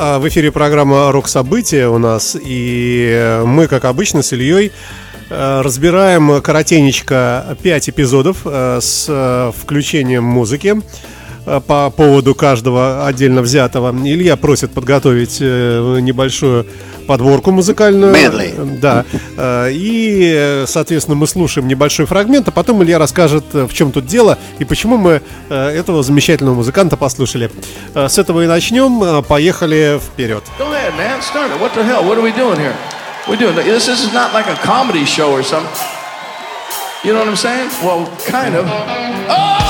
А, в эфире программа «Рок-события» у нас, и мы, как обычно, с Ильей э, разбираем коротенечко 5 эпизодов э, с э, включением музыки по поводу каждого отдельно взятого. Илья просит подготовить небольшую подборку музыкальную. Медлей. Да. И, соответственно, мы слушаем небольшой фрагмент, а потом Илья расскажет, в чем тут дело и почему мы этого замечательного музыканта послушали. С этого и начнем. Поехали вперед. Go ahead, man. Start it. What the hell? What are we doing here? We're doing this. This is not like a comedy show or something. You know what I'm saying? Well, kind of. Oh!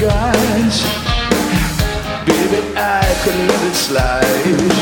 guys Baby, I could let it slide.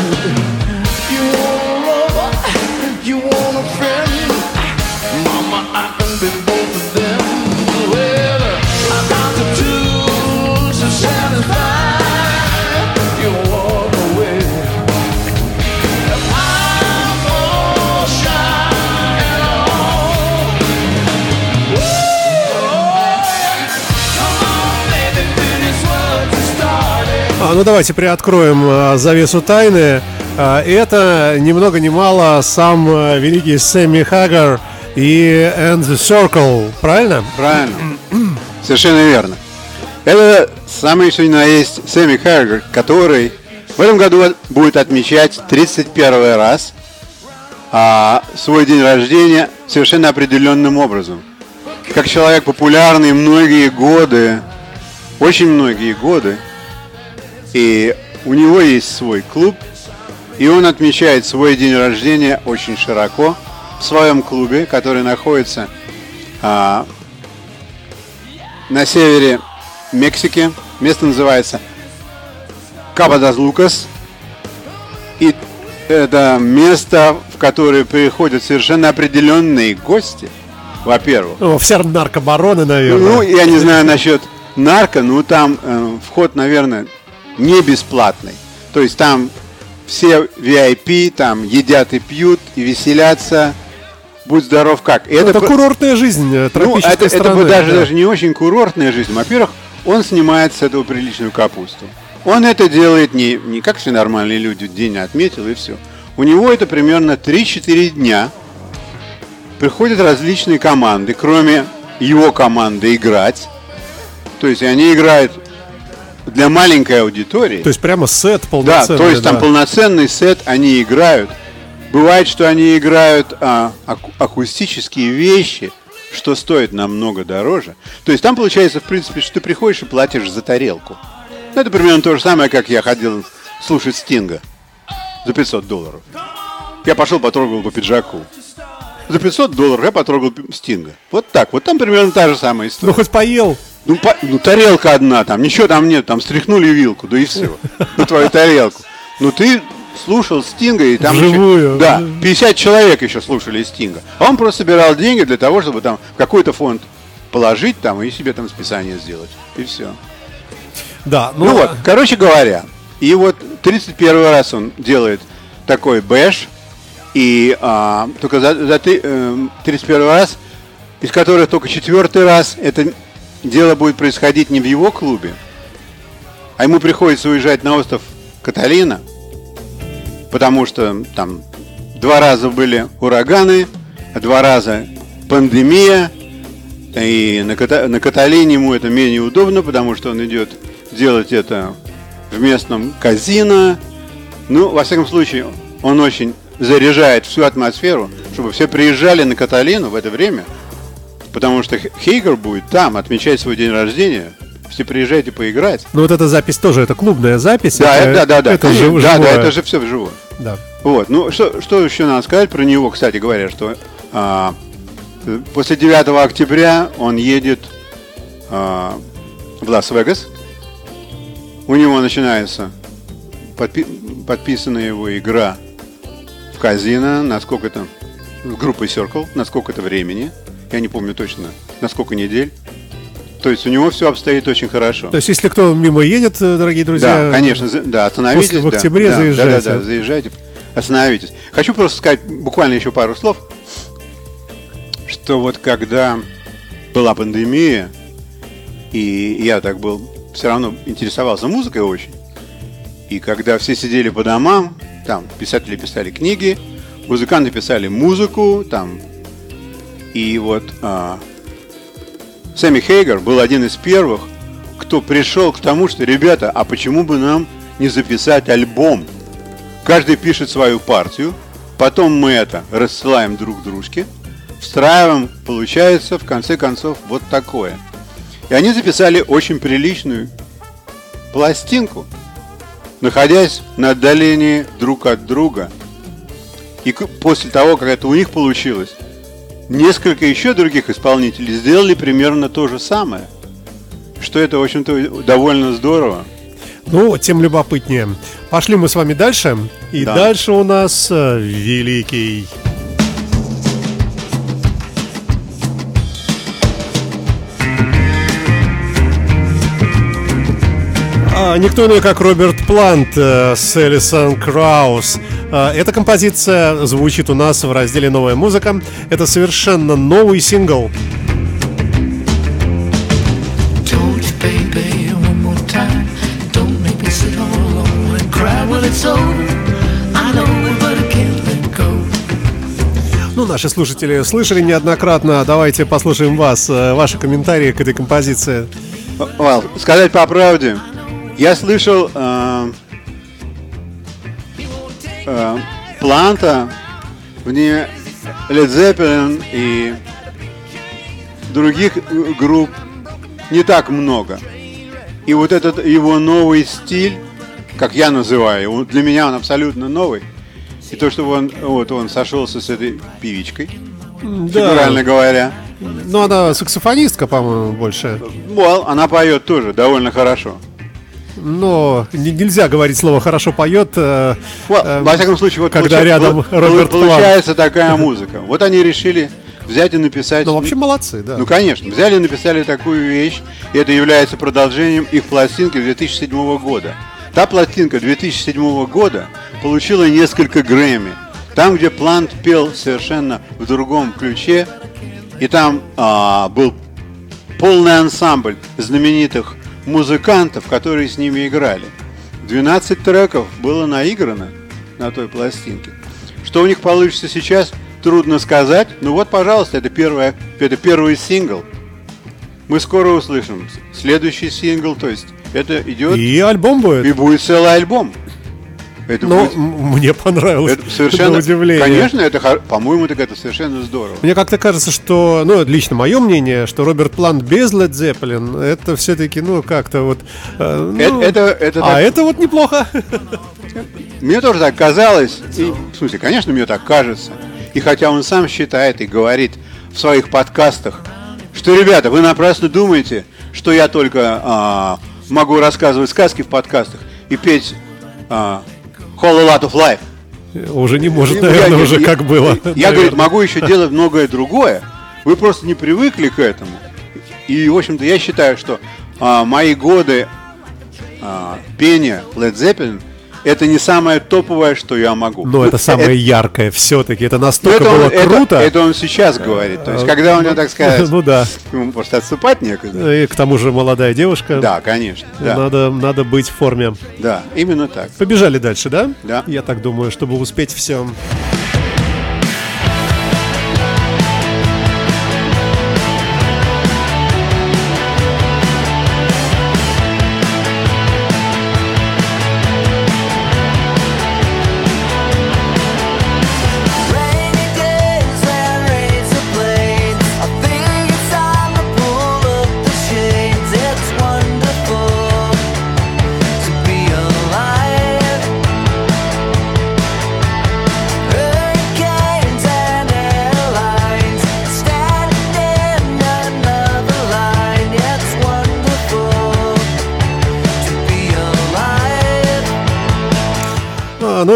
Ну давайте приоткроем э, завесу тайны. Э, это ни много ни мало сам великий Сэмми Хаггар и And the Circle, правильно? Правильно. Совершенно верно. Это самый что ни на есть Сэмми Хаггар, который в этом году будет отмечать 31 раз а, свой день рождения совершенно определенным образом. Как человек популярный многие годы, очень многие годы, и у него есть свой клуб, и он отмечает свой день рождения очень широко в своем клубе, который находится а, на севере Мексики. Место называется Кабадас Лукас. И это место, в которое приходят совершенно определенные гости, во-первых. Ну, все наркобароны, наверное. Ну, я не знаю насчет нарко, но там э, вход, наверное, не бесплатный. То есть там все VIP там едят и пьют и веселятся. Будь здоров как. это, это курортная жизнь э, ну, это, это даже, да. даже не очень курортная жизнь. Во-первых, он снимает с этого приличную капусту. Он это делает не, не как все нормальные люди, день отметил и все. У него это примерно 3-4 дня. Приходят различные команды, кроме его команды играть. То есть они играют для маленькой аудитории. То есть прямо сет полноценный. Да, то есть да. там полноценный сет, они играют. Бывает, что они играют а, аку- акустические вещи, что стоит намного дороже. То есть там получается, в принципе, что ты приходишь и платишь за тарелку. Ну, это примерно то же самое, как я ходил слушать Стинга за 500 долларов. Я пошел потрогал по пиджаку. За 500 долларов я потрогал Стинга. Вот так. Вот там примерно та же самая история. Ну, хоть поел. Ну, по, ну, тарелка одна, там ничего там нет, там стряхнули вилку, да и все, на твою тарелку. Ну, ты слушал Стинга, и там Вживую. еще, да, 50 человек еще слушали Стинга. А он просто собирал деньги для того, чтобы там какой-то фонд положить там и себе там списание сделать. И все. Да, ну, ну вот, короче говоря, и вот 31 раз он делает такой бэш, и а, только за, за э, 31 раз, из которых только четвертый раз это дело будет происходить не в его клубе, а ему приходится уезжать на остров Каталина, потому что там два раза были ураганы, два раза пандемия, и на, Ката на Каталине ему это менее удобно, потому что он идет делать это в местном казино. Ну, во всяком случае, он очень заряжает всю атмосферу, чтобы все приезжали на Каталину в это время – Потому что Хейгер будет там отмечать свой день рождения все приезжайте поиграть. Ну вот эта запись тоже, это клубная запись. Да, это, да, да, да. Это жив, да, да, это же все вживую. Да. Вот, ну что, что еще надо сказать про него, кстати говоря, что а, после 9 октября он едет а, в Лас-Вегас. У него начинается подпи- подписанная его игра в казино, на сколько там, с группой Circle, на сколько это времени. Я не помню точно, на сколько недель. То есть у него все обстоит очень хорошо. То есть, если кто мимо едет, э, дорогие друзья, Да, конечно, да, остановитесь. после- в октябре да, заезжайте. Да, да, да, заезжайте, остановитесь. Хочу просто сказать буквально еще пару слов, что вот когда была пандемия, и я так был, все равно интересовался музыкой очень, и когда все сидели по домам, там писатели писали книги, музыканты писали музыку, там, и вот а, Сэмми Хейгер был один из первых, кто пришел к тому, что, ребята, а почему бы нам не записать альбом? Каждый пишет свою партию, потом мы это рассылаем друг дружке, встраиваем, получается, в конце концов, вот такое. И они записали очень приличную пластинку, находясь на отдалении друг от друга. И после того, как это у них получилось, несколько еще других исполнителей сделали примерно то же самое. Что это, в общем-то, довольно здорово. ну, тем любопытнее. Пошли мы с вами дальше. И Да. дальше у нас э, великий. А, никто иной, как Роберт Плант э, с Элисон Краус. А, эта композиция звучит у нас в разделе «Новая музыка». Это совершенно новый сингл. Ну, наши слушатели слышали неоднократно. Давайте послушаем вас, э, ваши комментарии к этой композиции. Вал, сказать по правде, я слышал э, э, Планта вне Led Zeppelin и других э, групп не так много. И вот этот его новый стиль, как я называю для меня он абсолютно новый. И то, что он, вот он сошелся с этой певичкой, фигурально говоря. Ну, она саксофонистка, по-моему, больше. Well, она поет тоже довольно хорошо. Но не- нельзя говорить слово «хорошо поет». э, э, во всяком случае, вот когда получа- рядом вот Роберт получается такая музыка. Вот они решили взять и написать. Ну, вообще молодцы, да. Ну, конечно, взяли и написали такую вещь, и это является продолжением их пластинки 2007 года. Та пластинка 2007 года получила несколько Грэмми. Там, где Плант пел совершенно в другом ключе, и там а, был полный ансамбль знаменитых музыкантов, которые с ними играли. 12 треков было наиграно на той пластинке. Что у них получится сейчас, трудно сказать. Ну вот, пожалуйста, это, первое, это первый сингл. Мы скоро услышим следующий сингл, то есть это идет и, И альбом будет. будет целый альбом. Это Ну, будет мне понравилось. это совершенно, удивление. конечно, это, по-моему, так это совершенно здорово. Мне как-то кажется, что, ну, лично мое мнение, что Роберт Плант без Led Zeppelin, это все-таки, ну, как-то вот... э, ну, Это- это- это а так- это вот неплохо. Мне тоже так казалось. И, в смысле, конечно, мне так кажется. И хотя он сам считает и говорит в своих подкастах, что, ребята, вы напрасно думаете, что я только а, могу рассказывать сказки в подкастах и петь а, Whole Lot of Life. Уже не может, наверное, я- уже я- как было. Я, говорит, могу еще делать многое другое. Вы просто не привыкли к этому. И, в общем-то, я считаю, что а, мои годы а, пения Led Zeppelin это не самое топовое, что я могу. Но это самое яркое все-таки. Это Ну, настолько это он- было это- круто. Это, он сейчас говорит. То есть, когда у него, так сказать, Ну да. ему просто отступать некуда. И к тому же молодая девушка. Да, конечно. Да, Надо, надо быть в форме. да, именно так. Побежали дальше, да? Да. Я так думаю, чтобы успеть все.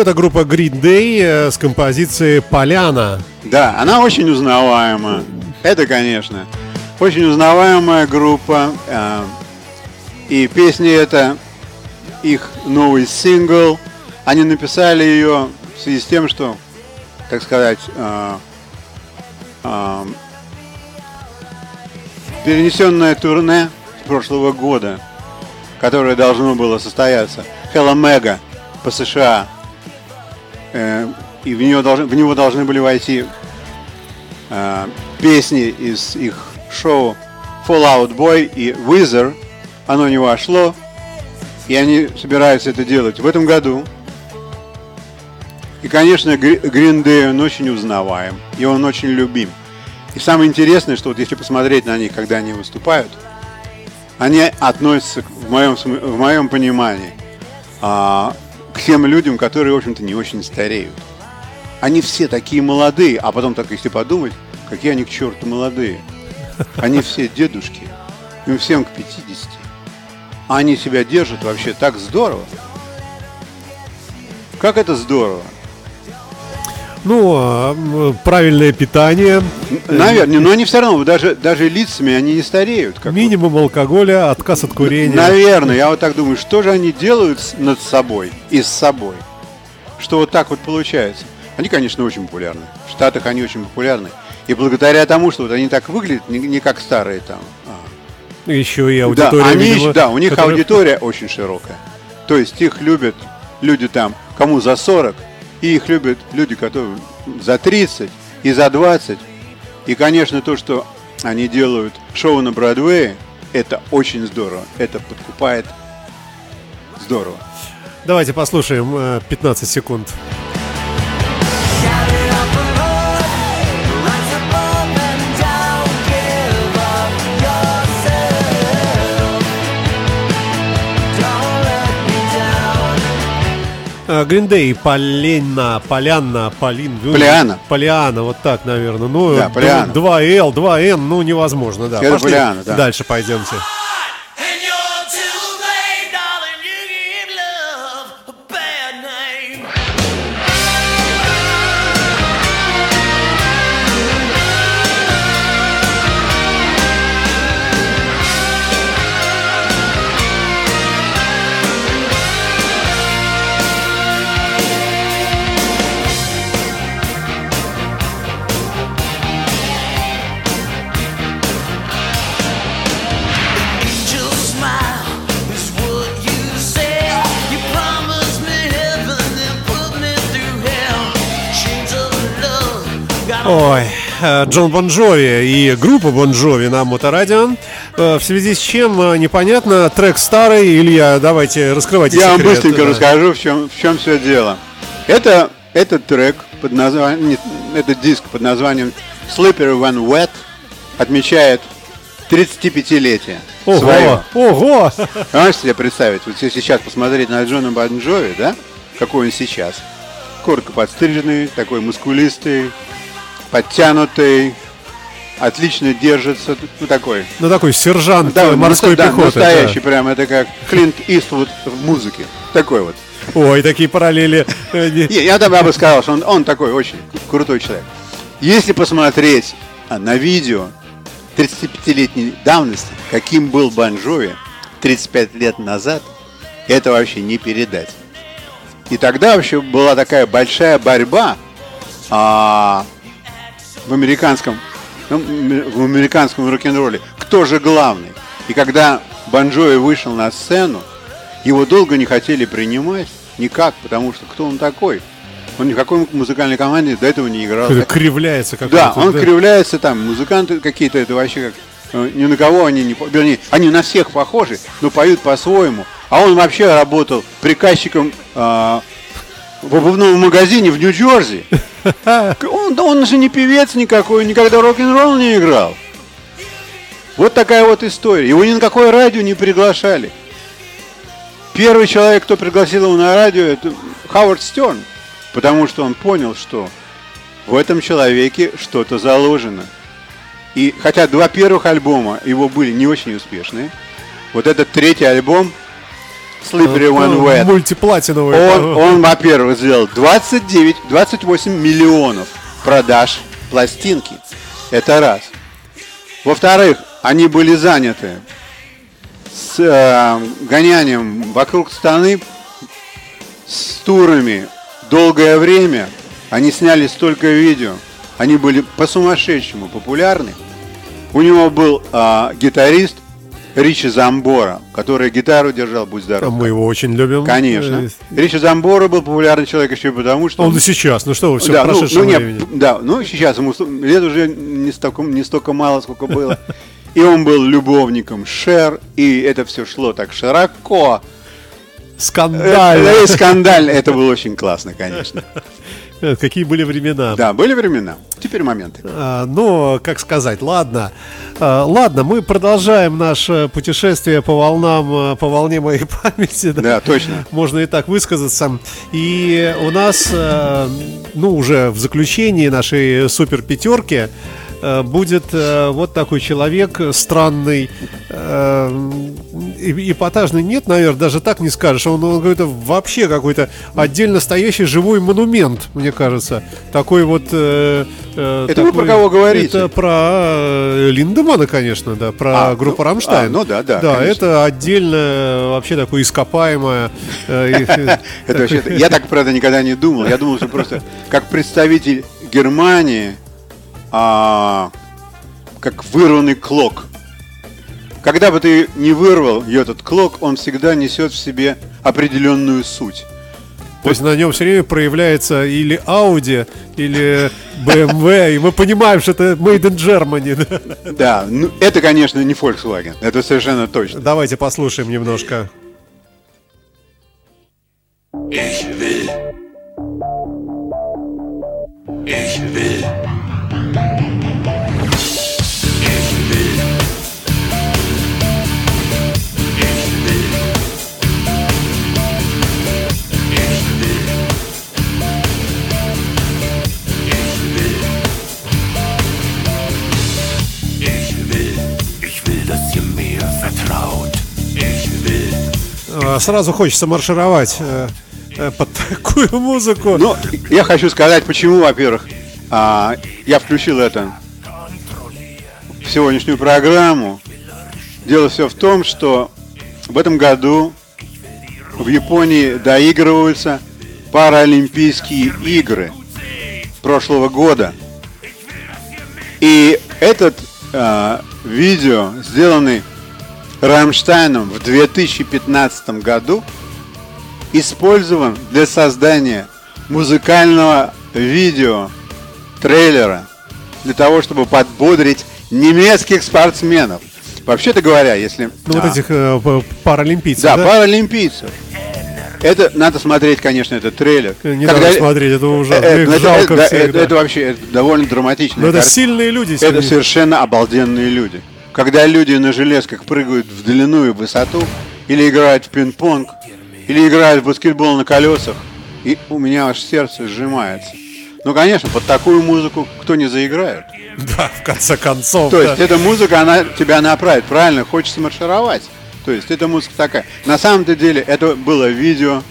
Это группа Green Day э, с композицией «Поляна». Да, она очень узнаваема. Это, конечно, очень узнаваемая группа. э, И песня это их новый сингл. Они написали ее в связи с тем, что, так сказать, э, перенесенное турне прошлого года, которое должно было состояться, Hella Mega по США, э, и в, нее должны, в него должны были войти э, песни из их шоу Fallout Boy и Wizard. Оно не вошло, и они собираются это делать в этом году. И, конечно, Green Day, он очень узнаваем, и он очень любим. И самое интересное, что вот если посмотреть на них, когда они выступают, они относятся, в моем, в моем понимании, а, к тем людям, которые, в общем-то, не очень стареют. Они все такие молодые, а потом так, если подумать, какие они к черту молодые. Они все дедушки, им всем к 50. А они себя держат вообще так здорово. Как это здорово. Ну, а, правильное питание, Наверное, но они все равно, даже, даже лицами они не стареют. Как минимум алкоголя, отказ от курения. Наверное, я вот так думаю, что же они делают над собой и с собой, что вот так вот получается. Они, конечно, очень популярны. В Штатах они очень популярны. И благодаря тому, что вот они так выглядят, не, не как старые там. а. Еще и Да, аудитория, они, видимо, да, у них которая- аудитория очень широкая. То есть их любят люди там, кому за 40, и их любят люди, которые за 30 и за 20. И, конечно, то, что они делают шоу на Бродвее, это очень здорово. Это подкупает здорово. Давайте послушаем э, 15 секунд. Day, Полена, Полянна, Полин. Полиана. Полиана, вот так, наверное. Ну, Да, Полиана. 2L, 2N, ну, невозможно, да. Пошли Полиана, да. Дальше пойдемте. Ой, э, Джон Бон Джови и группа Бон Джови на Моторадио. Э, В связи с чем э, непонятно, трек старый, Илья, давайте раскрывайте Я вам секрет, быстренько да. расскажу, в чем, в чем все дело. Это этот трек под названием, этот диск под названием Slippery When Wet отмечает 35-летие своего. Ого, ого! Можете себе представить, вот если сейчас посмотреть на Джона Бон Джови, да, какой он сейчас. Коротко подстриженный, такой мускулистый, подтянутый, отлично держится, ну такой. Ну, такой сержант Да, э, морской да, пехоты. да. настоящий прям, это как Клинт Иствуд в музыке. Такой вот. Ой, такие параллели. э, Я тогда бы сказал, что он, он такой очень крутой человек. Если посмотреть а, на видео 35-летней давности, каким был Бон Джови 35 лет назад, это вообще не передать. И тогда вообще была такая большая борьба а, в американском ну, в американском рок-н-ролле. Кто же главный? И когда Бон Джови вышел на сцену, его долго не хотели принимать, никак, потому что кто он такой? Он ни в какой музыкальной команде до этого не играл. Какой-то кривляется как Да, он кривляется там, музыканты какие-то, это вообще как... э, Ни на кого они не... Вернее, они на всех похожи, но поют по-своему. А он вообще работал приказчиком а, в обувном магазине в Нью-Джерси. Он, он же не певец никакой, никогда рок-н-ролл не играл. Вот такая вот история. Его ни на какое радио не приглашали. Первый человек, кто пригласил его на радио, это Хауард Стерн. Потому что он понял, что в этом человеке что-то заложено. И хотя два первых альбома его были не очень успешные, вот этот третий альбом Slippery When Wet. Мультиплатиновый. Он, он, во-первых, сделал 29, 28 миллионов продаж пластинки. Это раз. Во-вторых, они были заняты с э, гонянием вокруг страны, с турами долгое время. Они сняли столько видео. Они были по-сумасшедшему популярны. У него был а, гитарист Ричи Замбора, который гитару держал, будь здоров. Мы его очень любим. Конечно. Э, Ричи Замбора был популярный человек еще и потому, что... Он и сейчас, ну что вы, все да, ну, ну, нет, времени. да, ну сейчас ему лет уже не столько, не столько мало, сколько было. И он был любовником Шер, и это все шло так широко. Скандально. Э, э, скандально. Это было очень классно, конечно. Какие были времена. Да, были времена. Теперь моменты. А, ну, как сказать, ладно. А, ладно, мы продолжаем наше путешествие по волнам, э, по волне моей памяти. Да, точно. Можно и так высказаться. И у нас, ну, уже в заключении нашей супер пятерки будет э, вот такой человек странный, э, эпатажный нет, наверное, даже так не скажешь. Он, он какой-то вообще какой-то отдельно стоящий живой монумент, мне кажется. Такой вот... э, э, Это вы такой- про кого говорите? Это про э, Линдемана, конечно, да, про А, группу ну, Рамштайн. а, ну да, да, Да, конечно. это отдельно э, вообще такое ископаемое. э, я так, правда, никогда не думал. Я думал, что просто как представитель Германии, а, как вырванный клок. Когда бы ты не вырвал этот клок, он всегда несет в себе определенную суть. То есть на нем все время проявляется или Audi, или BMW, и мы понимаем, что это made in Germany. да. Ну, это, конечно, не Volkswagen. Это совершенно точно. Давайте послушаем немножко. Ich Сразу хочется маршировать э, э, под такую музыку. Ну, я хочу сказать, почему, во-первых, а, я включил это в сегодняшнюю программу. Дело все в том, что в этом году в Японии доигрываются Паралимпийские игры прошлого года. И этот а, видео, сделанный Рамштайном в 2015 году, использован для создания музыкального видео трейлера для того, чтобы подбодрить немецких спортсменов. Вообще-то говоря, если... Ну, вот а, этих э, паралимпийцев. да, да? паралимпийцев. Это надо смотреть, конечно, этот трейлер. Не надо смотреть, это ужасно. Э, Их это, жалко это- всех, это- да. это вообще это довольно драматичная Но это картина. сильные люди. Это совершенно обалденные люди. Когда люди на железках прыгают в длину и высоту, или играют в пинг-понг, или играют в баскетбол на колесах, и у меня аж сердце сжимается. Ну, конечно, под такую музыку кто не заиграет. Да, в конце концов. То да. есть эта музыка, она тебя направит, правильно, хочется маршировать. То есть эта музыка такая. На самом-то деле это было видео,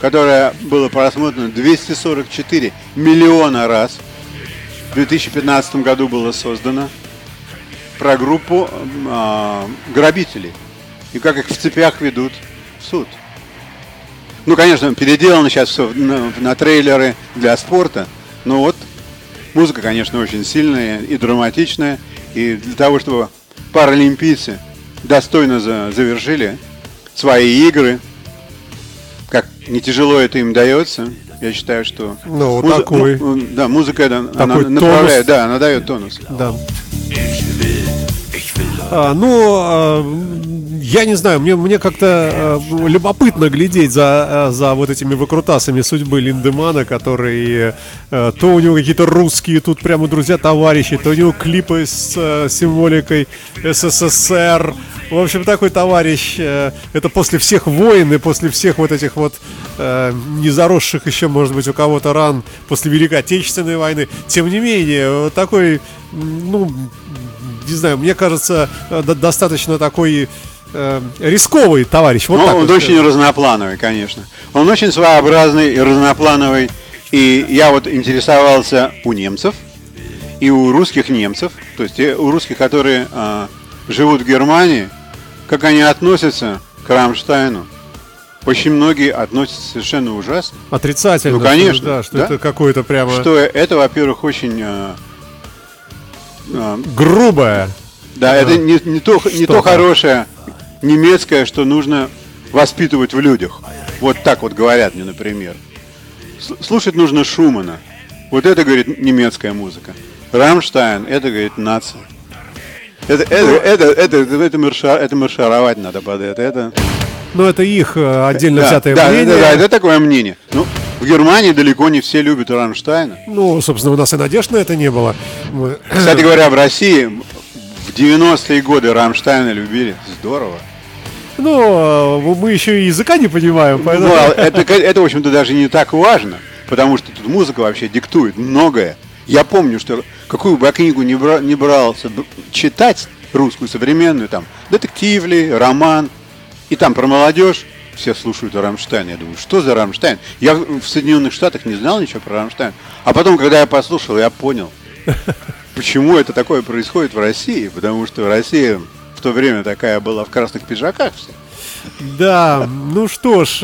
которое было просмотрено 244 миллиона раз. В 2015 году было создано про группу а, грабителей. И как их в цепях ведут в суд. Ну, конечно, переделано сейчас все на, на трейлеры для спорта. Но вот музыка, конечно, очень сильная и драматичная. И для того, чтобы паралимпийцы достойно за- завершили свои игры, как не тяжело это им дается, я считаю, что Ну, музы- такой- му- да, музыка это, она такой направляет, тонус. да, она дает тонус. Да. А, ну, а, я не знаю, мне, мне как-то а, любопытно глядеть за, а, за вот этими выкрутасами судьбы Линдемана, который то у него какие-то русские тут прямо друзья-товарищи, то у него клипы с символикой СССР. В общем, такой товарищ, это после всех войн и после всех вот этих вот э, не заросших еще, может быть, у кого-то ран после Великой Отечественной войны. Тем не менее, такой, ну, не знаю, мне кажется, э, до- достаточно такой э, рисковый товарищ. Вот Ну, он вот очень разноплановый, конечно. Он очень своеобразный и разноплановый. И я вот интересовался у немцев и у русских немцев, то есть те- у русских, которые а, живут в Германии, как они относятся к Рамштайну. Очень многие относятся совершенно ужасно. Отрицательно. Ну, что, конечно, Да, что да. это какое-то прямо Что это, во-первых, очень... а, грубое. Да, это не, не то, не то хорошее немецкое, что нужно воспитывать в людях. Вот так вот говорят мне, например. Слушать нужно Шумана. Вот это, говорит, немецкая музыка. Рамштайн, это, говорит, нация. Это, это, это, это, это, это, марша- это маршировать надо под это. это Но это их э, отдельно да, взятое да, мнение. да, да, это такое мнение. Ну, в Германии далеко не все любят Рамштайна. Ну, собственно, у нас и надежд на это не было. Мы- Кстати говоря, в России в 90-е годы Рамштайна любили. Здорово. Ну, э, мы еще и языка не понимаем, поэтому... Ну, а это, это, в общем-то, даже не так важно, потому что тут музыка вообще диктует многое. Я помню, что какую бы я книгу не, бра- не брался читать, русскую, современную, там, детектив ли, роман, и там про молодежь, все слушают о Рамштайне. Я думаю, что за Рамштайн? Я в Соединенных Штатах не знал ничего про Рамштайн. А потом, когда я послушал, я понял, почему это такое происходит в России. Потому что Россия в то время такая была в красных пиджаках все. Да, ну что ж,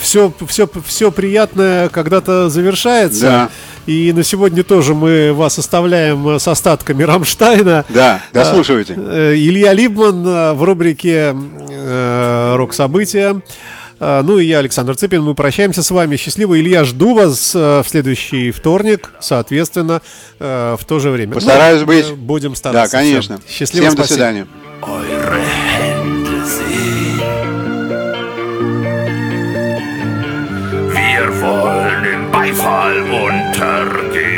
все, все, все приятное когда-то завершается. Да. И на сегодня тоже мы вас оставляем э, с остатками Рамштайна. Да, дослушивайте. Э, Илья Либман э, в рубрике э, «Рок-события». Э, Ну и я, Александр Цыпин, мы прощаемся с вами. Счастливо, Илья, жду вас э, в следующий вторник, соответственно, э, в то же время. Постараюсь Ну, быть. э, Будем Да, стараться. конечно. Всем Счастливо, Всем до спасибо. свидания. eure Beifall untergeht.